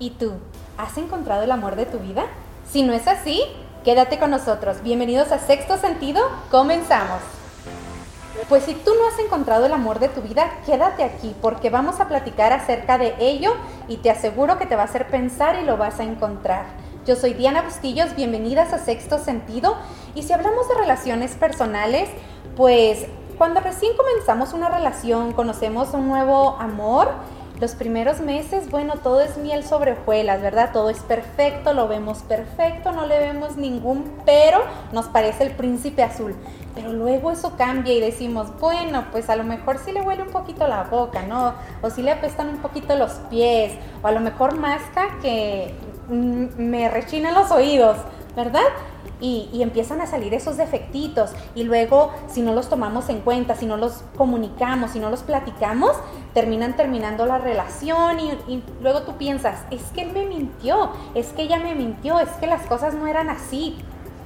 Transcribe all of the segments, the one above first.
¿Y tú? ¿Has encontrado el amor de tu vida? Si no es así, quédate con nosotros. Bienvenidos a Sexto Sentido. Comenzamos. Pues si tú no has encontrado el amor de tu vida, quédate aquí porque vamos a platicar acerca de ello y te aseguro que te va a hacer pensar y lo vas a encontrar. Yo soy Diana Bustillos, bienvenidas a Sexto Sentido y si hablamos de relaciones personales, pues cuando recién comenzamos una relación, conocemos un nuevo amor, los primeros meses, bueno, todo es miel sobre hojuelas, ¿verdad? Todo es perfecto, lo vemos perfecto, no le vemos ningún pero, nos parece el príncipe azul. Pero luego eso cambia y decimos, bueno, pues a lo mejor sí le huele un poquito la boca, ¿no? O sí le apestan un poquito los pies, o a lo mejor masca que mm, me rechina los oídos, ¿verdad? Y, empiezan a salir esos defectitos y luego si no los tomamos en cuenta, si no los comunicamos, si no los platicamos, terminan terminando la relación y, luego tú piensas, es que él me mintió, es que ella me mintió, es que las cosas no eran así.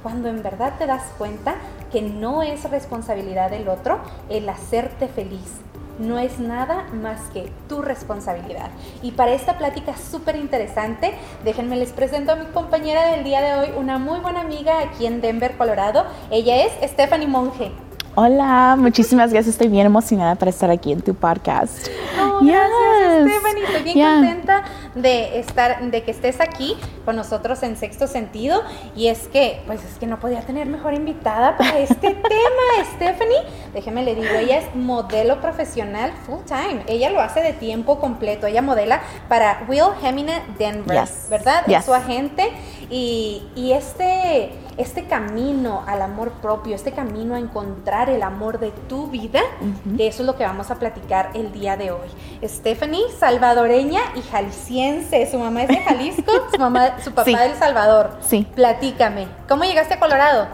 Cuando en verdad te das cuenta que no es responsabilidad del otro el hacerte feliz, no es nada más que tu responsabilidad. Y para esta plática súper interesante, déjenme les presento a mi compañera del día de hoy, una muy buena amiga aquí en Denver, Colorado. Ella es Stephanie Monge. Hola, muchísimas gracias. Estoy bien emocionada para estar aquí en tu podcast. Oh, gracias, Stephanie. Estoy bien contenta de estar, de que estés aquí con nosotros en Sexto Sentido. Y es que, pues es que no podía tener mejor invitada para este tema, Stephanie. Déjeme le digo, ella es modelo profesional full time. Ella lo hace de tiempo completo. Ella modela para Will Hemina Denver, ¿verdad? Es su agente. Y, y este este camino al amor propio, este camino a encontrar el amor de tu vida, de eso es lo que vamos a platicar el día de hoy. Stephanie, salvadoreña y jalisciense, su mamá es de Jalisco, su, mamá, su papá de El Salvador. Sí. Platícame, ¿cómo llegaste a Colorado?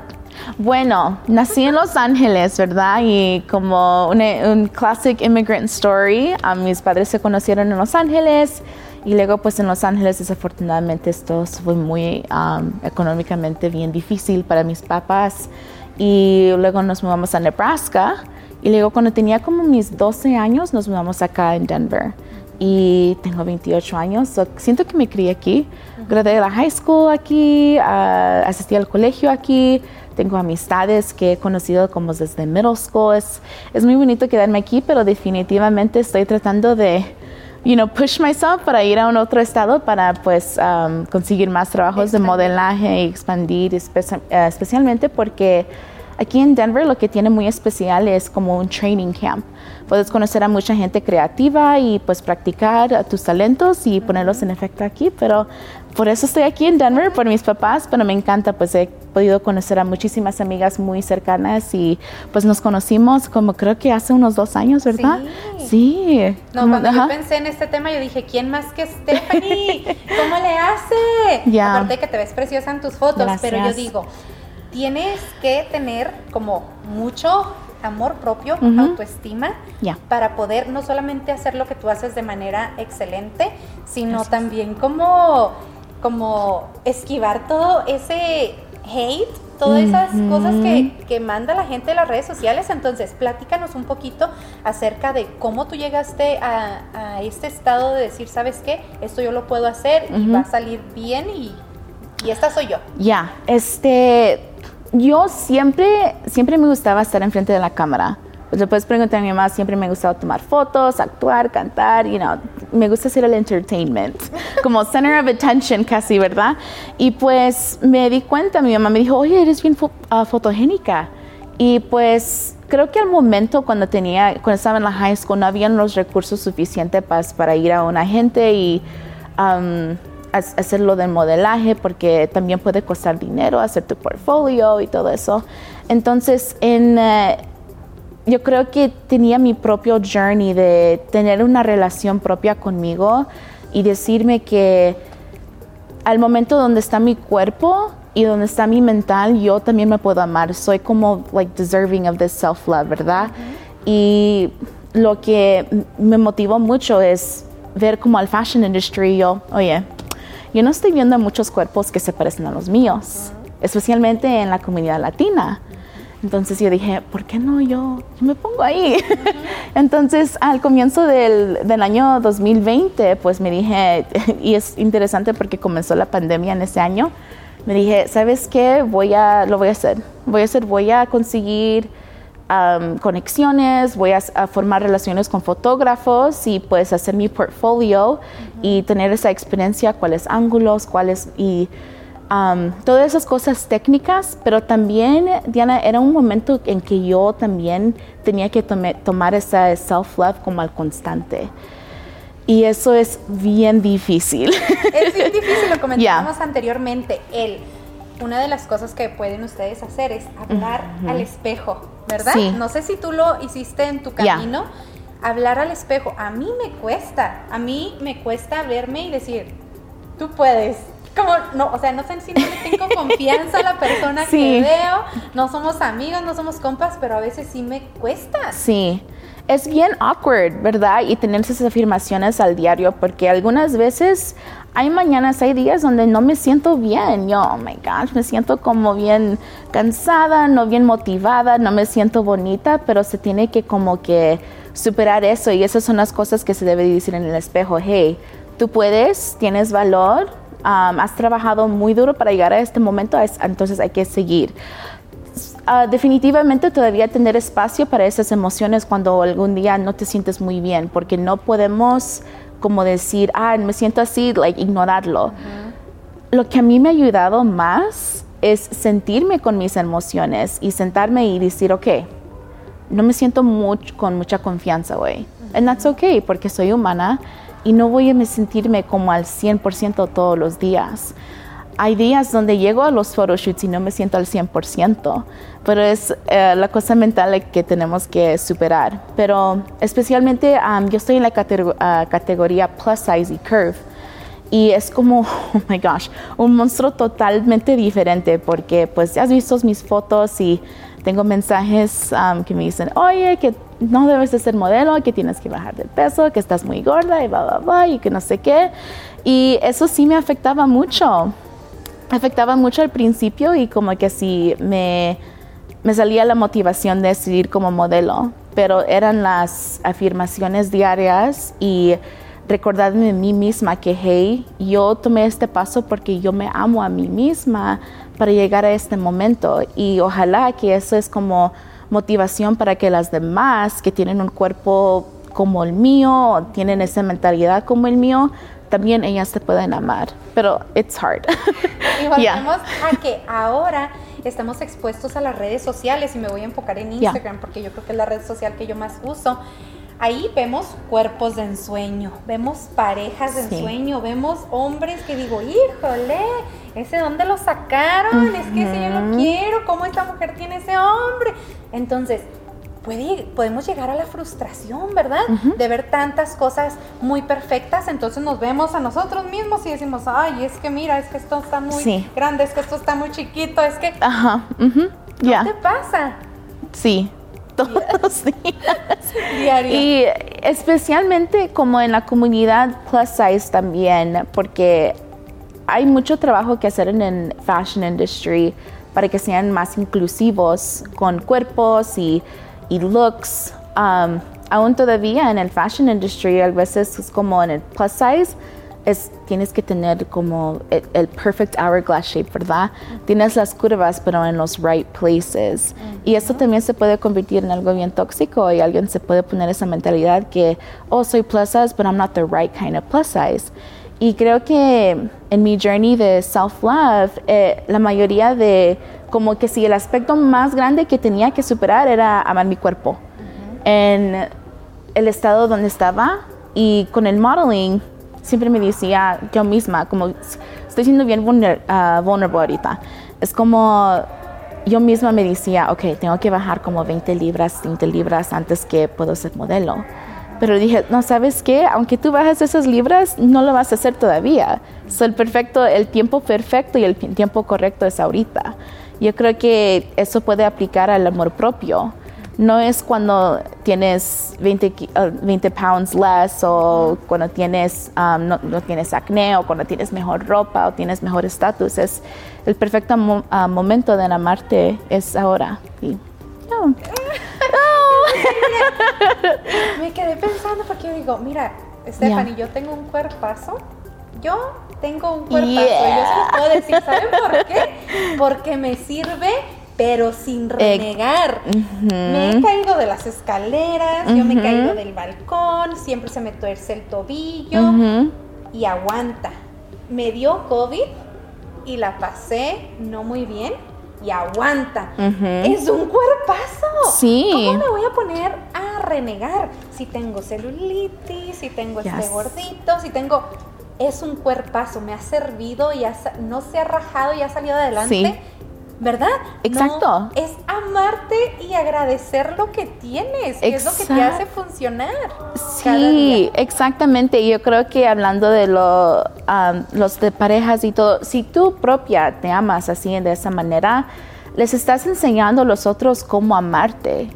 Bueno, nací en Los Ángeles, ¿verdad? Y como un, classic immigrant story, mis padres se conocieron en Los Ángeles. Y luego pues en Los Ángeles desafortunadamente esto fue muy um, económicamente bien difícil para mis papás. Y luego nos mudamos a Nebraska. Y luego cuando tenía como mis 12 años nos mudamos acá en Denver. Y tengo 28 años, siento que me crié aquí. Gradué de la high school aquí, uh, asistí al colegio aquí, tengo amistades que he conocido como desde middle school. Es, es muy bonito quedarme aquí, pero definitivamente estoy tratando de you know, push myself para ir a un otro estado para pues um, conseguir más trabajos de modelaje y expandir, eh, especialmente porque aquí en Denver lo que tiene muy especial es como un training camp. Puedes conocer a mucha gente creativa y pues practicar tus talentos y ponerlos en efecto aquí, pero por eso estoy aquí en Denver, por mis papás, pero me encanta, pues he podido conocer a muchísimas amigas muy cercanas y pues nos conocimos como creo que hace unos dos años, ¿verdad? Sí. No, cuando yo pensé en este tema, yo dije, ¿quién más que Stephanie? ¿Cómo le hace? Ya. Aparte que te ves preciosa en tus fotos, pero yo digo, tienes que tener como mucho amor propio, autoestima, para poder no solamente hacer lo que tú haces de manera excelente, sino también como como esquivar todo ese hate, todas esas cosas que, manda la gente de las redes sociales. Entonces, platícanos un poquito acerca de cómo tú llegaste a, este estado de decir, ¿sabes qué? Esto yo lo puedo hacer y va a salir bien y, y esta soy yo. Ya, este, yo siempre, siempre me gustaba estar enfrente de la cámara. Pues le puedes preguntar a mi mamá, siempre me ha gustado tomar fotos, actuar, cantar, you know, me gusta hacer el entertainment, como center of attention casi, ¿verdad? Y pues me di cuenta, mi mamá me dijo, oye, eres bien ah, fotogénica. Y pues creo que al momento cuando tenía, cuando estaba en la high school, no habían los recursos suficientes para, para ir a un agente y um, hacerlo del modelaje, porque también puede costar dinero hacer tu portfolio y todo eso. Entonces, en... Eh, yo creo que tenía mi propio journey de tener una relación propia conmigo y decirme que al momento donde está mi cuerpo y donde está mi mental, yo también me puedo amar. Soy como like deserving of this self love, ¿verdad? Y lo que me motivó mucho es ver como al fashion industry yo, oye, yo no estoy viendo muchos cuerpos que se parecen a los míos, especialmente en la comunidad latina. Entonces yo dije, ¿por qué no yo, yo me pongo ahí? Entonces al comienzo del, del, año 2020, pues me dije, y es interesante porque comenzó la pandemia en ese año, me dije, ¿sabes qué? Voy a, lo voy a hacer. Voy a hacer, voy a conseguir um, conexiones, voy a, a, formar relaciones con fotógrafos y pues hacer mi portfolio y tener esa experiencia, cuáles ángulos, cuáles y um, todas esas cosas técnicas, pero también, Diana, era un momento en que yo también tenía que tome, tomar esa self-love como al constante. Y eso es bien difícil. Es bien difícil, lo comentábamos yeah. anteriormente. El, una de las cosas que pueden ustedes hacer es hablar uh -huh. al espejo, ¿verdad? Sí. No sé si tú lo hiciste en tu camino. Yeah. Hablar al espejo. A mí me cuesta. A mí me cuesta verme y decir, tú puedes. Como, no, o sea, no sé si no le tengo confianza a la persona sí. que veo. No somos amigos, no somos compas, pero a veces sí me cuesta. Sí es bien awkward, ¿verdad? Y tener esas afirmaciones al diario, porque algunas veces hay mañanas, hay días donde no me siento bien. Yo, oh my gosh, me siento como bien cansada, no bien motivada, no me siento bonita, pero se tiene que como que superar eso y esas son las cosas que se debe decir en el espejo. Hey, tú puedes, tienes valor, um, has trabajado muy duro para llegar a este momento, entonces hay que seguir. Uh, definitivamente todavía tener espacio para esas emociones cuando algún día no te sientes muy bien, porque no podemos como decir, ah, me siento así, like, ignorarlo. Uh -huh. Lo que a mí me ha ayudado más es sentirme con mis emociones y sentarme y decir, ok, no me siento mucho, con mucha confianza hoy. Uh -huh. And that's okay, porque soy humana y no voy a sentirme como al 100% todos los días hay días donde llego a los photoshoots y no me siento al 100%, pero es eh, la cosa mental que tenemos que superar. Pero especialmente um, yo estoy en la categor uh, categoría plus size y curve. Y es como, oh my gosh, un monstruo totalmente diferente porque pues ya has visto mis fotos y tengo mensajes um, que me dicen, oye, que no debes de ser modelo, que tienes que bajar de peso, que estás muy gorda y bla, bla, bla, y que no sé qué. Y eso sí me afectaba mucho afectaba mucho al principio y como que si me, me salía la motivación de seguir como modelo, pero eran las afirmaciones diarias y recordarme de mí misma que, hey, yo tomé este paso porque yo me amo a mí misma para llegar a este momento y ojalá que eso es como motivación para que las demás que tienen un cuerpo como el mío, tienen esa mentalidad como el mío, también ellas te pueden amar, pero it's hard. Y volvemos yeah. a que ahora estamos expuestos a las redes sociales y me voy a enfocar en Instagram yeah. porque yo creo que es la red social que yo más uso. Ahí vemos cuerpos de ensueño, vemos parejas de sí. ensueño, vemos hombres que digo, híjole, ese dónde lo sacaron, uh -huh. es que si yo lo quiero, ¿cómo esta mujer tiene ese hombre? Entonces, puede, podemos llegar a la frustración, ¿verdad? Uh -huh. De ver tantas cosas muy perfectas, entonces nos vemos a nosotros mismos y decimos, ay, es que mira, es que esto está muy sí. grande, es que esto está muy chiquito, es que... Ajá, uh -huh. ¿Qué yeah. te pasa? Sí, todos los días. Diario. Y especialmente como en la comunidad plus size también, porque hay mucho trabajo que hacer en el fashion industry para que sean más inclusivos con cuerpos y y looks, um, aún todavía en el fashion industry, a veces es como en el plus size, es, tienes que tener como el, el perfect hourglass shape, ¿verdad? Tienes las curvas, pero en los right places. Uh -huh. Y eso también se puede convertir en algo bien tóxico y alguien se puede poner esa mentalidad que, oh, soy plus size, but I'm not the right kind of plus size. Y creo que en mi journey de self-love, eh, la mayoría de, como que si el aspecto más grande que tenía que superar era amar mi cuerpo. Uh -huh. En el estado donde estaba y con el modeling, siempre me decía yo misma, como estoy siendo bien vulner, uh, vulnerable ahorita. Es como yo misma me decía, ok, tengo que bajar como 20 libras, 20 libras antes que puedo ser modelo. Pero dije, no, ¿sabes qué? Aunque tú bajes esas libras, no lo vas a hacer todavía. So, el perfecto, el tiempo perfecto y el tiempo correcto es ahorita. Yo creo que eso puede aplicar al amor propio. No es cuando tienes 20, uh, 20 pounds less o cuando tienes, um, no, tienes acné o cuando tienes mejor ropa o tienes mejor estatus. Es el perfecto uh, momento de amarte es ahora. Y No. Me quedé pensando porque yo digo, mira, Stephanie, yo tengo un cuerpazo. Yo tengo un cuerpazo. Yo se los puedo decir, ¿saben por qué? Porque me sirve pero sin renegar. Me he caído de las escaleras, yo me he caído del balcón, siempre se me tuerce el tobillo y aguanta. Me dio COVID y la pasé no muy bien y aguanta. Es un cuerpazo. Sí. ¿Cómo me voy a poner a renegar si tengo celulitis, si tengo este gordito, si tengo es un cuerpazo, me ha servido y no se ha rajado y ha salido adelante. Sí ¿verdad? Exacto. es amarte y agradecer lo que tienes, que es lo que te hace funcionar. Sí, exactamente. Yo creo que hablando de lo, los de parejas y todo, si tú propia te amas así de esa manera, les estás enseñando a los otros cómo amarte.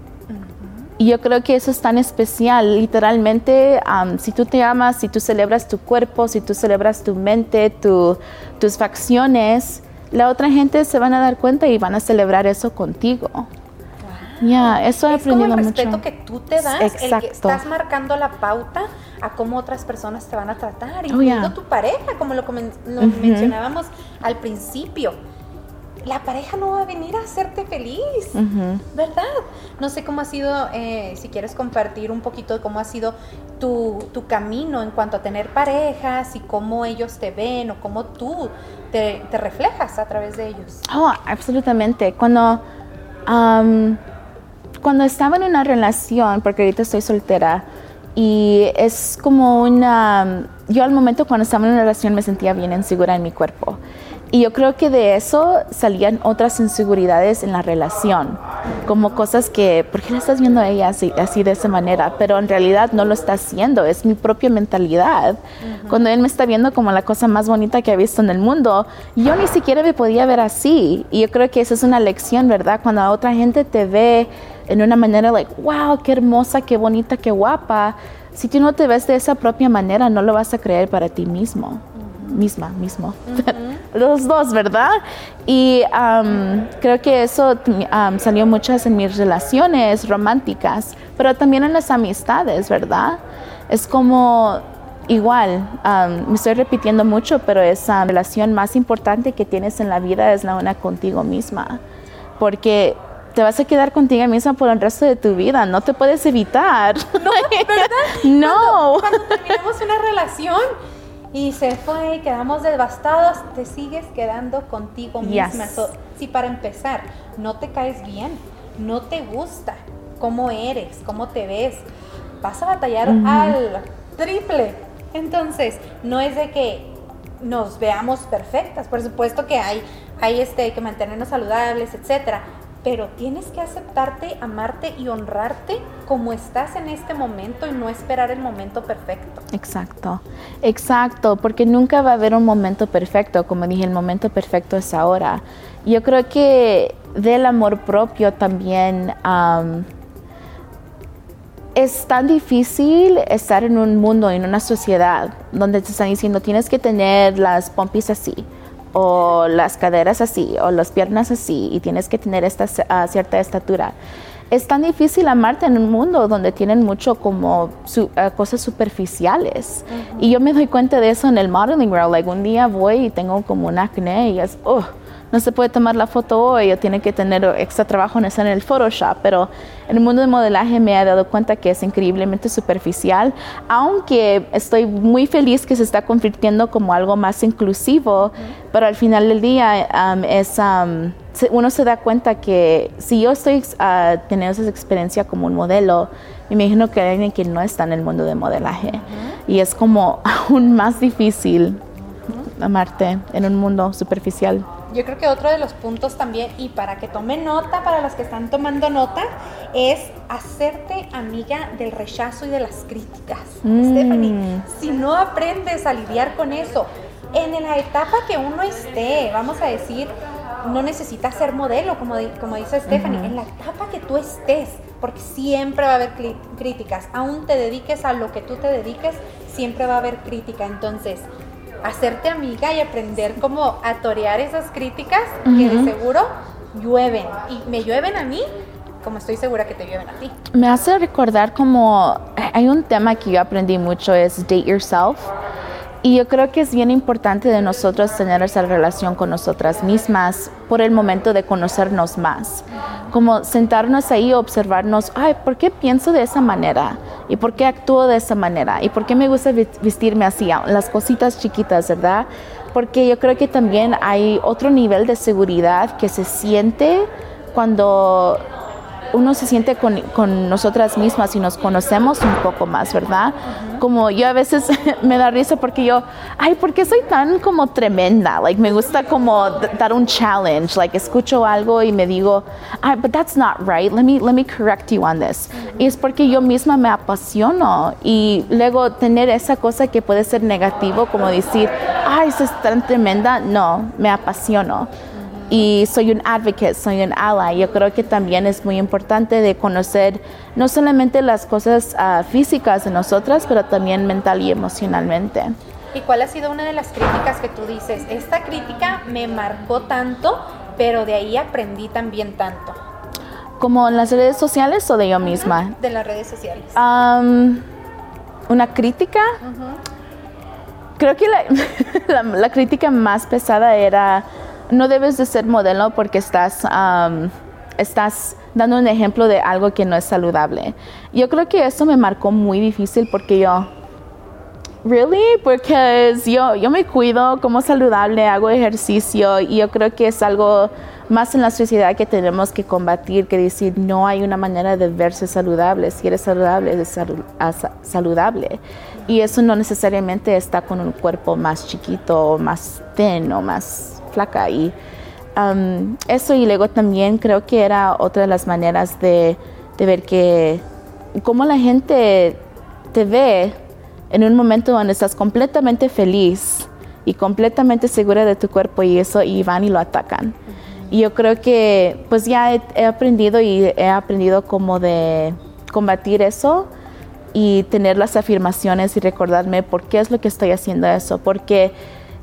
Y yo creo que eso es tan especial. Literalmente, si tú te amas, si tú celebras tu cuerpo, si tú celebras tu mente, tu, tus facciones, la otra gente se van a dar cuenta y van a celebrar eso contigo. Ya, eso he aprendido como el respeto que tú te das, Exacto. el que estás marcando la pauta a cómo otras personas te van a tratar, oh, incluyendo tu pareja, como lo, mencionábamos al principio la pareja no va a venir a hacerte feliz, ¿verdad? No sé cómo ha sido, eh, si quieres compartir un poquito de cómo ha sido tu, camino en cuanto a tener parejas y cómo ellos te ven o cómo tú te, reflejas a través de ellos. Oh, absolutamente. Cuando, cuando estaba en una relación, porque ahorita estoy soltera, y es como una... Yo al momento cuando estaba en una relación me sentía bien insegura en mi cuerpo. Y yo creo que de eso salían otras inseguridades en la relación, como cosas que, ¿por qué la estás viendo a ella así, así de esa manera? Pero en realidad no lo está haciendo, es mi propia mentalidad. Cuando él me está viendo como la cosa más bonita que ha visto en el mundo, yo ni siquiera me podía ver así. Y yo creo que esa es una lección, ¿verdad? Cuando otra gente te ve en una manera, like, wow, qué hermosa, qué bonita, qué guapa. Si tú no te ves de esa propia manera, no lo vas a creer para ti mismo misma, mismo. Los dos, ¿verdad? Y creo que eso salió muchas en mis relaciones románticas, pero también en las amistades, ¿verdad? Es como igual, me estoy repitiendo mucho, pero esa relación más importante que tienes en la vida es la una contigo misma. Porque te vas a quedar contigo misma por el resto de tu vida, no te puedes evitar. No, ¿verdad? no. cuando terminamos una relación, y se fue y quedamos devastados, te sigues quedando contigo misma. si para empezar no te caes bien, no te gusta cómo eres, cómo te ves, vas a batallar al triple. Entonces, no es de que nos veamos perfectas, por supuesto que hay, hay este, que mantenernos saludables, etcétera, pero tienes que aceptarte, amarte y honrarte como estás en este momento y no esperar el momento perfecto. Exacto, exacto, porque nunca va a haber un momento perfecto, como dije, el momento perfecto es ahora. Yo creo que del amor propio también es tan difícil estar en un mundo, en una sociedad donde te están diciendo tienes que tener las pompis así o las caderas así, o las piernas así, y tienes que tener esta cierta estatura. Es tan difícil amarte en un mundo donde tienen mucho como eh, cosas superficiales. Y yo me doy cuenta de eso en el modeling world. Like, un día voy y tengo como un acné y es, oh, no se puede tomar la foto hoy o tiene que tener extra trabajo en en el Photoshop, pero en el mundo del modelaje me he dado cuenta que es increíblemente superficial, aunque estoy muy feliz que se está convirtiendo como algo más inclusivo, pero al final del día um, es... Um, uno se da cuenta que si yo estoy uh, teniendo esa experiencia como un modelo, me imagino que hay alguien que no está en el mundo del modelaje. Y es como aún más difícil amarte en un mundo superficial. Yo creo que otro de los puntos también, y para que tomen nota, para las que están tomando nota, es hacerte amiga del rechazo y de las críticas. Mm. Stephanie, si no aprendes a lidiar con eso, en la etapa que uno esté, vamos a decir, no necesitas ser modelo, como, como dice Stephanie, en la etapa que tú estés, porque siempre va a haber críticas, aún te dediques a lo que tú te dediques, siempre va a haber crítica. Entonces, hacerte amiga y aprender cómo a torear esas críticas que de seguro llueven. Y me llueven a mí como estoy segura que te viven a ti. Me hace recordar como hay un tema que yo aprendí mucho es date yourself. Y yo creo que es bien importante de nosotros tener esa relación con nosotras mismas por el momento de conocernos más. Como sentarnos ahí observarnos, ay, ¿por qué pienso de esa manera? ¿Y por qué actúo de esa manera? ¿Y por qué me gusta vestirme así? Las cositas chiquitas, ¿verdad? Porque yo creo que también hay otro nivel de seguridad que se siente cuando uno se siente con, con, nosotras mismas y nos conocemos un poco más, ¿verdad? Como yo a veces me da risa porque yo, ay, ¿por qué soy tan como tremenda? Like, me gusta como dar un challenge, like, escucho algo y me digo, ay, but that's not right, let me, let me correct you on this. Y es porque yo misma me apasiono y luego tener esa cosa que puede ser negativo, como decir, ay, es tan tremenda, no, me apasiono y soy un advocate, soy un ally. Yo creo que también es muy importante de conocer no solamente las cosas uh, físicas de nosotras, pero también mental y emocionalmente. ¿Y cuál ha sido una de las críticas que tú dices? Esta crítica me marcó tanto, pero de ahí aprendí también tanto. ¿Como en las redes sociales o de yo misma? De las redes sociales. Um, ¿Una crítica? Creo que la, la, la crítica más pesada era no debes de ser modelo porque estás, estás dando un ejemplo de algo que no es saludable. Yo creo que eso me marcó muy difícil porque yo, really, porque yo, yo me cuido como saludable, hago ejercicio y yo creo que es algo más en la sociedad que tenemos que combatir, que decir no hay una manera de verse saludable. Si eres saludable, eres saludable. Y eso no necesariamente está con un cuerpo más chiquito o más thin o más flaca. Y um, eso y luego también creo que era otra de las maneras de, de ver que cómo la gente te ve en un momento donde estás completamente feliz y completamente segura de tu cuerpo y eso y van y lo atacan. Y yo creo que pues ya he, he, aprendido y he aprendido como de combatir eso y tener las afirmaciones y recordarme por qué es lo que estoy haciendo eso, porque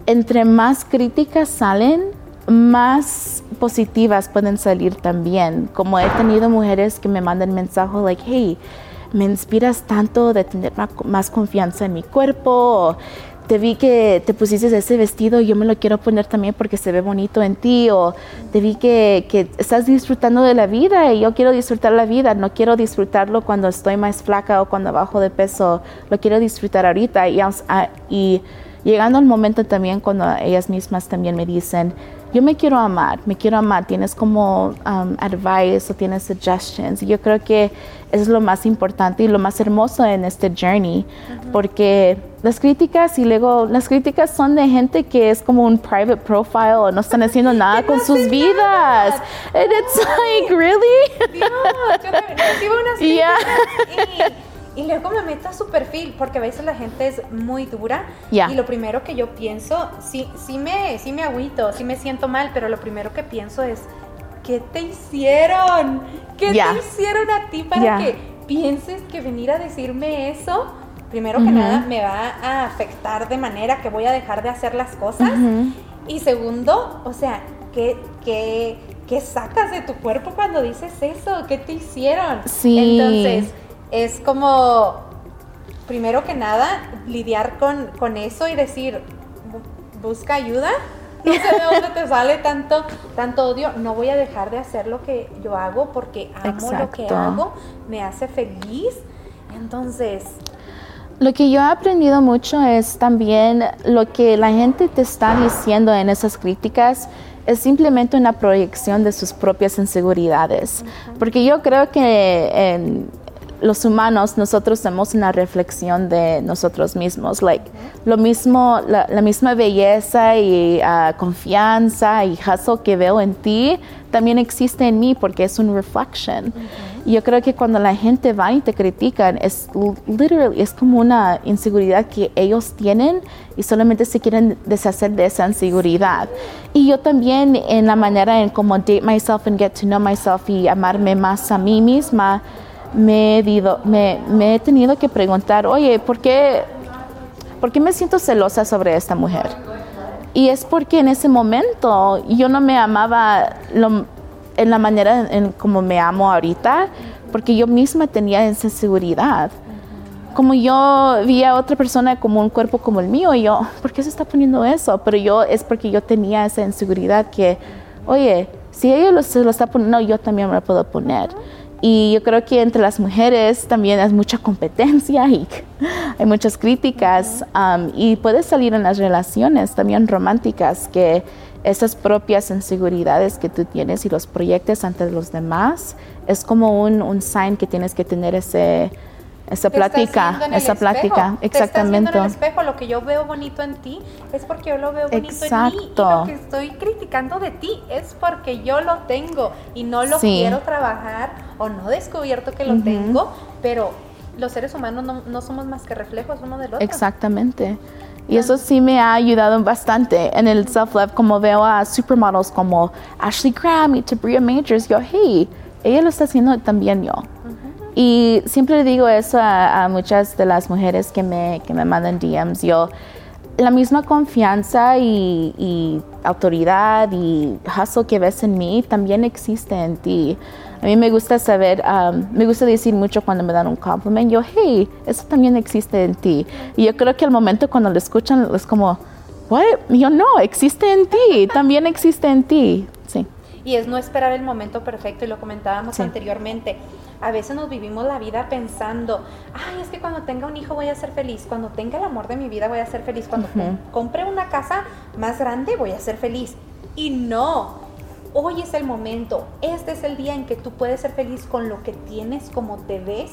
entre más críticas salen, más positivas pueden salir también. Como he tenido mujeres que me mandan mensajes like, hey, me inspiras tanto de tener más confianza en mi cuerpo. te vi que te pusiste ese vestido, yo me lo quiero poner también porque se ve bonito en ti. O te vi que, estás disfrutando de la vida y yo quiero disfrutar la vida. No quiero disfrutarlo cuando estoy más flaca o cuando bajo de peso. Lo quiero disfrutar ahorita. Y, y llegando al momento también cuando ellas mismas también me dicen, yo me quiero amar, me quiero amar, tienes como um, advice o tienes suggestions. Yo creo que es lo más importante y lo más hermoso en este journey, porque las críticas y luego las críticas son de gente que es como un private profile o no están haciendo nada con sus vidas. And it's like, really? Dios, yo recibo unas críticas y luego me meto a su perfil, porque a veces la gente es muy dura. Y lo primero que yo pienso, sí, sí, me, sí me agüito, sí me siento mal, pero lo primero que pienso es, ¿qué te hicieron? ¿Qué te hicieron a ti para que pienses que venir a decirme eso? Primero que nada, me va a afectar de manera que voy a dejar de hacer las cosas. Y segundo, o sea, ¿qué, qué, ¿qué sacas de tu cuerpo cuando dices eso? ¿Qué te hicieron? Sí. Entonces es como, primero que nada, lidiar con, con eso y decir, busca ayuda. No sé de dónde te sale tanto, tanto odio. No voy a dejar de hacer lo que yo hago porque amo lo que hago, me hace feliz. Entonces, lo que yo he aprendido mucho es también lo que la gente te está diciendo en esas críticas es simplemente una proyección de sus propias inseguridades. Porque yo creo que en, los humanos, nosotros hacemos una reflexión de nosotros mismos. Like, lo mismo, la, misma belleza y ah, confianza y hustle que veo en ti también existe en mí porque es un reflection. Y yo creo que cuando la gente va y te critican, es literally, es como una inseguridad que ellos tienen y solamente se quieren deshacer de esa inseguridad. Y yo también en la manera en cómo date myself and get to know myself y amarme más a mí misma, me he, tenido que preguntar, oye, ¿por qué, ¿por qué me siento celosa sobre esta mujer? Y es porque en ese momento yo no me amaba en la manera en como me amo ahorita, porque yo misma tenía esa seguridad. Como yo vi a otra persona como un cuerpo como el mío, y yo, ¿por qué se está poniendo eso? Pero yo, es porque yo tenía esa inseguridad que, oye, si ella lo, se lo está poniendo, yo también me lo puedo poner. Y yo creo que entre las mujeres también hay mucha competencia y hay muchas críticas um, y puede salir en las relaciones también románticas que esas propias inseguridades que tú tienes y los proyectos ante los demás es como un, un sign que tienes que tener ese esa plática, esa plática, exactamente. Te en el espejo, lo que yo veo bonito en ti es porque yo lo veo bonito en mí. Y lo que estoy criticando de ti es porque yo lo tengo y no lo quiero trabajar o no he descubierto que lo tengo, pero los seres humanos no, no, somos más que reflejos uno del otro. Exactamente. Y eso sí me ha ayudado bastante en el self-love, como veo a supermodels como Ashley Graham y Tabria Majors, yo, hey, ella lo está haciendo también yo. Y siempre digo eso a, muchas de las mujeres que me, que me mandan DMs. Yo, la misma confianza y, autoridad y hustle que ves en mí también existe en ti. A mí me gusta saber, um, me gusta decir mucho cuando me dan un compliment, yo, hey, eso también existe en ti. Y yo creo que al momento cuando lo escuchan es como, what? yo no, existe en ti, también existe en ti. Sí. Y es no esperar el momento perfecto, y lo comentábamos anteriormente a veces nos vivimos la vida pensando, ay, es que cuando tenga un hijo voy a ser feliz, cuando tenga el amor de mi vida voy a ser feliz, cuando compre una casa más grande voy a ser feliz. Y no, hoy es el momento, este es el día en que tú puedes ser feliz con lo que tienes, como te ves,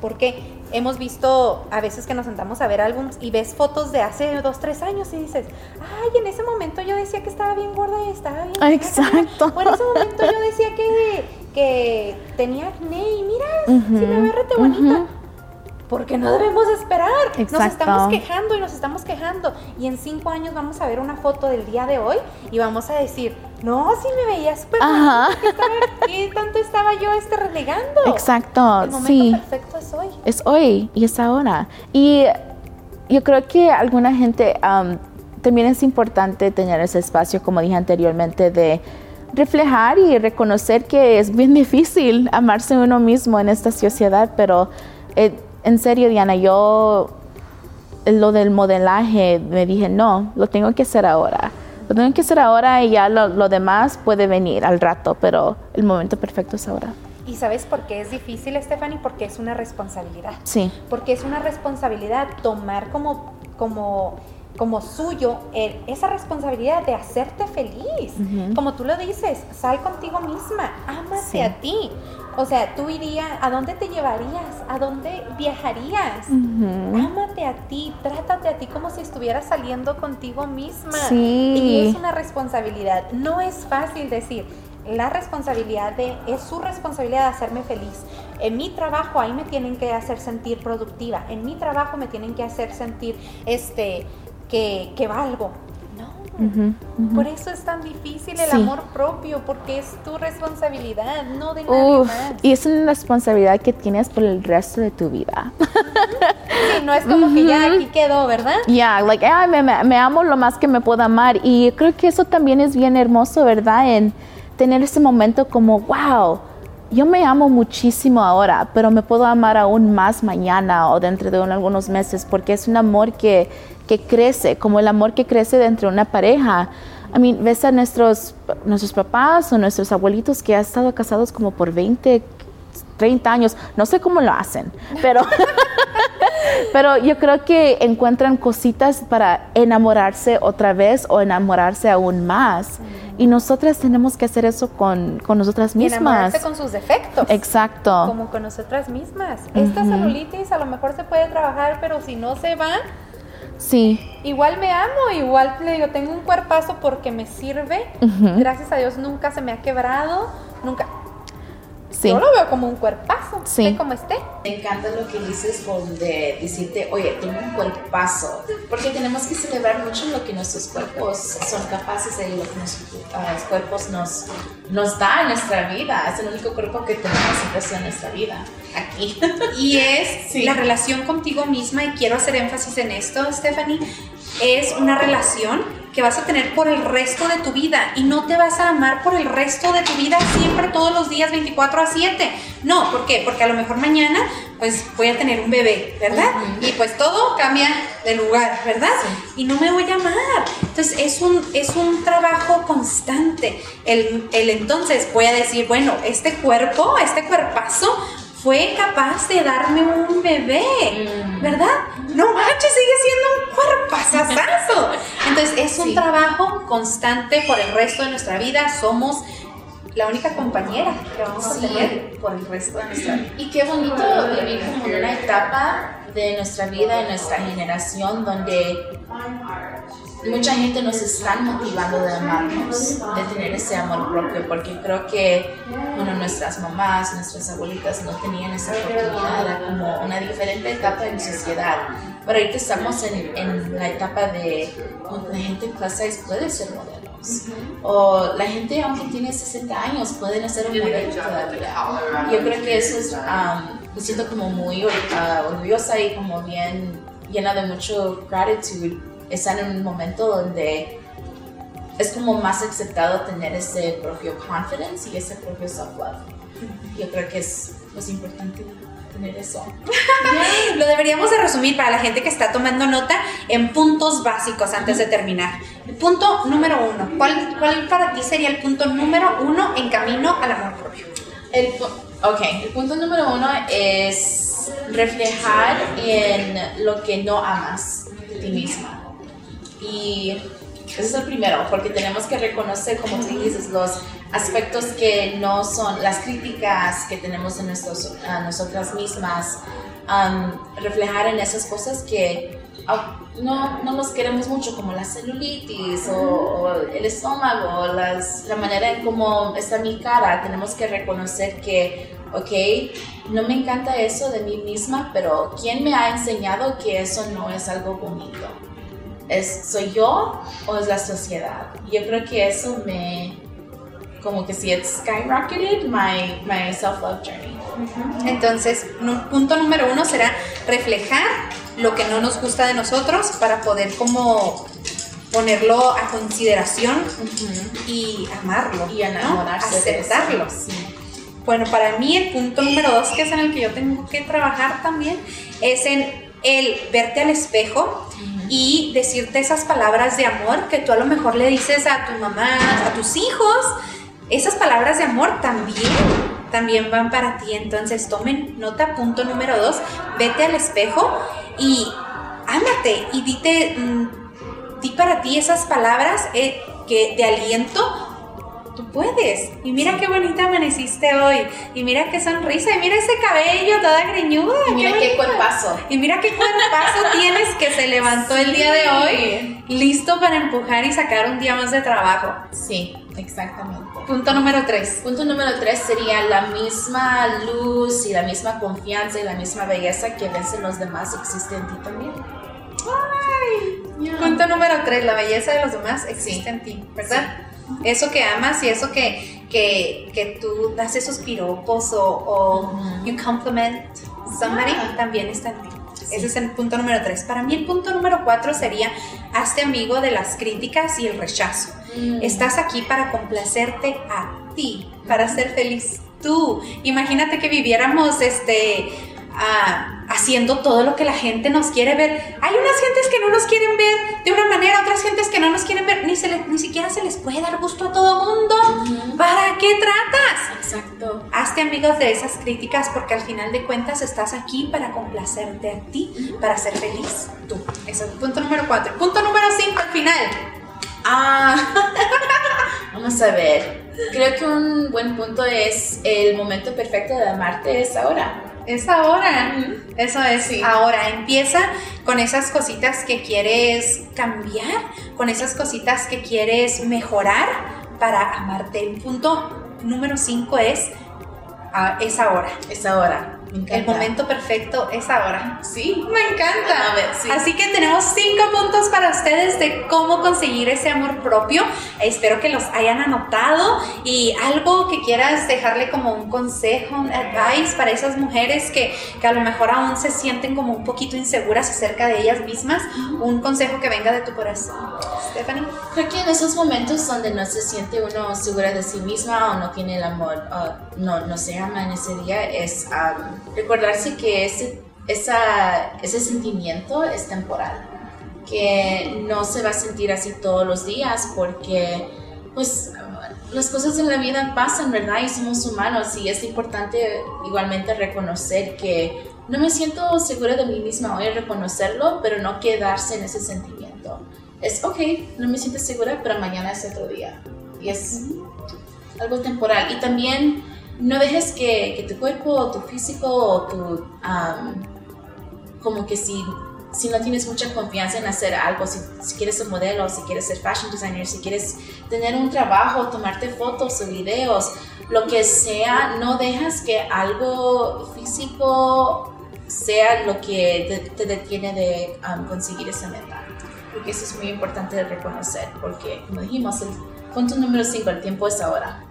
porque hemos visto a veces que nos sentamos a ver álbums y ves fotos de hace dos, tres años y dices, ay, en ese momento yo decía que estaba bien gorda y estaba bien. Exacto. O en ese momento yo decía que, que tenía acné y mira, si me ve rete bonita porque no debemos esperar. Nos estamos quejando y nos estamos quejando. Y en cinco años vamos a ver una foto del día de hoy y vamos a decir, no, sí me veía súper ¿Qué tanto estaba yo este relegando? Exacto, El momento sí. perfecto es hoy. Es hoy y es ahora. Y yo creo que alguna gente um, también es importante tener ese espacio, como dije anteriormente, de reflejar y reconocer que es bien difícil amarse uno mismo en esta sociedad, pero eh, en serio, Diana, yo lo del modelaje me dije, no, lo tengo que hacer ahora. Lo tengo que hacer ahora y ya lo, demás puede venir al rato, pero el momento perfecto es ahora. ¿Y sabes por qué es difícil, Stephanie? Porque es una responsabilidad. Sí. Porque es una responsabilidad tomar como, como como suyo esa responsabilidad de hacerte feliz. Como tú lo dices, sal contigo misma, ámate a ti. O sea, tú irías, ¿a dónde te llevarías? ¿A dónde viajarías? Ámate a ti, trátate a ti como si estuvieras saliendo contigo misma. Y es una responsabilidad. No es fácil decir, la responsabilidad de, es su responsabilidad de hacerme feliz. En mi trabajo ahí me tienen que hacer sentir productiva. En mi trabajo me tienen que hacer sentir este que, valgo. No. Por eso es tan difícil el amor propio, porque es tu responsabilidad, no de nadie más. Y es una responsabilidad que tienes por el resto de tu vida. Sí, no es como que ya aquí quedó, ¿verdad? Ya, like, me, me, amo lo más que me puedo amar. Y creo que eso también es bien hermoso, ¿verdad? En tener ese momento como, wow, yo me amo muchísimo ahora, pero me puedo amar aún más mañana o dentro de algunos meses, porque es un amor que que crece, como el amor que crece dentro de una pareja. I mean, ves a nuestros, nuestros papás o nuestros abuelitos que han estado casados como por 20, 30 años. No sé cómo lo hacen, pero, pero yo creo que encuentran cositas para enamorarse otra vez o enamorarse aún más. Y nosotras tenemos que hacer eso con, con nosotras mismas. enamorarse con sus defectos. Exacto. Como con nosotras mismas. Esta celulitis a lo mejor se puede trabajar, pero si no se va, Sí. Igual me amo, igual le digo, tengo un cuerpazo porque me sirve. Gracias a Dios nunca se me ha quebrado, nunca. Yo lo veo como un cuerpazo, sí. como esté. Me encanta lo que dices con de decirte, oye, tengo un cuerpazo, porque tenemos que celebrar mucho lo que nuestros cuerpos son capaces de, lo que nuestros uh, cuerpos nos, nos da en nuestra vida. Es el único cuerpo que tenemos en nuestra vida, aquí. Y es la relación contigo misma, y quiero hacer énfasis en esto, Stephanie, es una relación que vas a tener por el resto de tu vida y no te vas a amar por el resto de tu vida siempre, todos los días, 24 a 7. No, ¿por qué? Porque a lo mejor mañana pues voy a tener un bebé, ¿verdad? Y pues todo cambia de lugar, ¿verdad? Y no me voy a amar. Entonces es un, es un trabajo constante. El, el entonces voy a decir, bueno, este cuerpo, este cuerpazo fue capaz de darme un bebé, mm. ¿verdad? No manches, sigue siendo un cuerpazazazo. Entonces es un trabajo constante por el resto de nuestra vida. Somos la única compañera que vamos a tener por el resto de nuestra vida. Y qué bonito vivir como en una etapa de nuestra vida, de nuestra generación, donde mucha gente nos está motivando de amarnos, de tener ese amor propio, porque creo que, bueno, nuestras mamás, nuestras abuelitas no tenían esa oportunidad, era como una diferente etapa en sociedad. Pero ahorita estamos en, en la etapa de donde la gente size puede ser modelos. O la gente, aunque tiene 60 años, pueden ser un modelo todavía. Yo creo que eso es, um, me siento como muy uh, orgullosa y como bien llena de mucho gratitud están en un momento donde es como más aceptado tener ese propio confidence y ese propio self-love. Yo creo que es más importante tener eso. Lo deberíamos de resumir para la gente que está tomando nota en puntos básicos antes de terminar. punto número uno. ¿Cuál, ¿Cuál para ti sería el punto número uno en camino al amor propio? El, ok, el punto número uno es reflejar en lo que no amas de ti misma. Y ese es el primero, porque tenemos que reconocer, como tú dices, los aspectos que no son, las críticas que tenemos en nuestros, a nosotras mismas, reflejar en esas cosas que no, no nos queremos mucho, como la celulitis o, el estómago, las, la manera en cómo está mi cara. Tenemos que reconocer que, ok, no me encanta eso de mí misma, pero ¿quién me ha enseñado que eso no es algo bonito? ¿Es, ¿Soy yo o es la sociedad? Yo creo que eso me, como que si it's skyrocketed my, my self-love journey. Entonces, punto número uno será reflejar lo que no nos gusta de nosotros para poder como ponerlo a consideración y amarlo. Y enamorarse Aceptarlo. Bueno, para mí el punto número dos, que es en el que yo tengo que trabajar también, es en el verte al espejo y decirte esas palabras de amor que tú a lo mejor le dices a tu mamá, a tus hijos. Esas palabras de amor también, también van para ti. Entonces tomen nota, punto número dos, vete al espejo y ámate y dite, mm, di para ti esas palabras eh, que, de aliento tú puedes. Y mira qué bonita amaneciste hoy. Y mira qué sonrisa. Y mira ese cabello toda greñuda. Y mira qué, cuerpazo. Y mira qué cuerpazo tienes que se levantó el día de hoy. Listo para empujar y sacar un día más de trabajo. Sí, exactamente. Punto número tres. Punto número tres sería la misma luz y la misma confianza y la misma belleza que ves en los demás existe en ti también. Ay, Punto número tres, la belleza de los demás existe en ti, ¿verdad? Eso que amas y eso que, que, que tú das esos piropos o, o you compliment somebody también está en ti. Ese es el punto número tres. Para mí el punto número cuatro sería, hazte amigo de las críticas y el rechazo. Mm. Estás aquí para complacerte a ti, para ser feliz tú. Imagínate que viviéramos este haciendo todo lo que la gente nos quiere ver. Hay unas gentes que no nos quieren ver de una manera, otras gentes que no nos quieren ver, ni, se ni siquiera se les puede dar gusto a todo mundo. ¿Para qué tratas? Exacto. Hazte amigos de esas críticas porque al final de cuentas estás aquí para complacerte a ti, para ser feliz tú. Eso es el punto número cuatro. Punto número cinco, al final. Ah, vamos a ver. Creo que un buen punto es el momento perfecto de amarte es ahora es ahora. Eso es ahora. Empieza con esas cositas que quieres cambiar, con esas cositas que quieres mejorar para amarte. El punto número 5 es, ah, es ahora. Es ahora. El momento perfecto es ahora. Sí. Me encanta. A ver, sí. Así que tenemos cinco puntos para ustedes de cómo conseguir ese amor propio. Espero que los hayan anotado y algo que quieras dejarle como un consejo, un advice para esas mujeres que, que a lo mejor aún se sienten como un poquito inseguras acerca de ellas mismas. Un consejo que venga de tu corazón. Stephanie. Creo que en esos momentos donde no se siente uno segura de sí misma o no tiene el amor, o no, no se ama en ese día, es um, recordarse que ese, esa, ese sentimiento es temporal, que no se va a sentir así todos los días porque pues las cosas en la vida pasan, ¿verdad? Y somos humanos y es importante igualmente reconocer que no me siento segura de mí misma hoy, reconocerlo, pero no quedarse en ese sentimiento. Es, ok, no me siento segura, pero mañana es otro día. Y es algo temporal. Y también no dejes que, que tu cuerpo tu físico tu... um, como que si, si no tienes mucha confianza en hacer algo, si, si quieres ser modelo, si quieres ser fashion designer, si quieres tener un trabajo, tomarte fotos o videos, lo que sea, no dejas que algo físico sea lo que te, te detiene de um, conseguir esa meta. Porque eso es muy importante de reconocer, porque como dijimos, el punto número 5, el tiempo es ahora.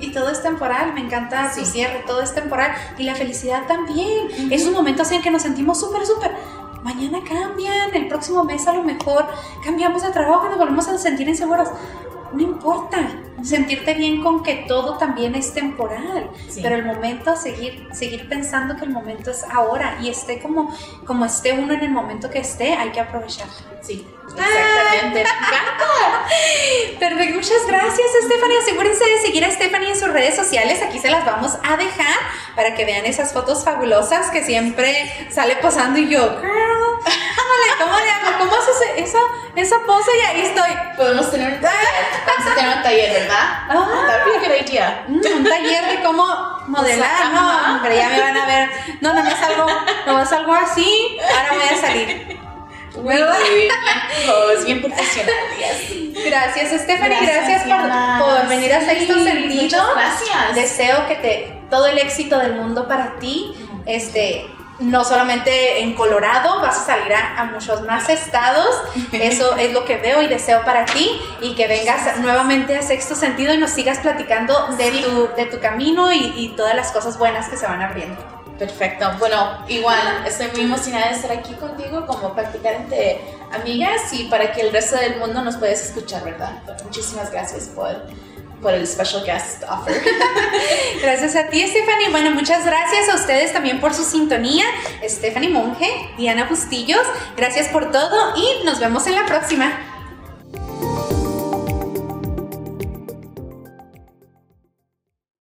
Y todo es temporal, me encanta su Sí. cierre, todo es temporal. Y la felicidad también. Esos momentos en que nos sentimos súper, súper. Mañana cambian, el próximo mes a lo mejor cambiamos de trabajo nos volvemos a sentir inseguros. No importa, sentirte bien con que todo también es temporal, Sí. pero el momento, seguir, seguir pensando que el momento es ahora y esté como, como esté uno en el momento que esté, hay que aprovecharlo. Sí, exactamente. Me encanta. Perfecto, muchas gracias Stephanie. Asegúrense de seguir a Stephanie en sus redes sociales. Aquí se las vamos a dejar para que vean esas fotos fabulosas que siempre sale posando y yo, girl, ¿cómo le, cómo le hago? ¿Cómo haces esa, esa pose? Y ahí estoy. Podemos tener un taller. Vamos a tener un taller, ¿verdad? Ah. Idea. Mm, un taller de cómo modelar, no, hombre, ya me van a ver. No, no, no es algo, no es algo así. Ahora voy a salir. Muy bien, pues, bien profesional. Gracias, Stephanie. Gracias, Gracias, por, por venir a Sexto Sí, Sentido. muchas gracias. Deseo que te todo el éxito del mundo para ti. Este, no solamente en Colorado, vas a salir a, a muchos más estados. Eso es lo que veo y deseo para ti. Y que vengas nuevamente a Sexto Sentido y nos sigas platicando de, Sí. tu, de tu camino y, y todas las cosas buenas que se van abriendo. Perfecto. Bueno, igual estoy muy emocionada de estar aquí contigo como practicar entre amigas y para que el resto del mundo nos puedas escuchar, ¿verdad? Muchísimas gracias por, por el special guest offer. gracias a ti, Stephanie. Bueno, muchas gracias a ustedes también por su sintonía. Stephanie Monge, Diana Bustillos, gracias por todo y nos vemos en la próxima.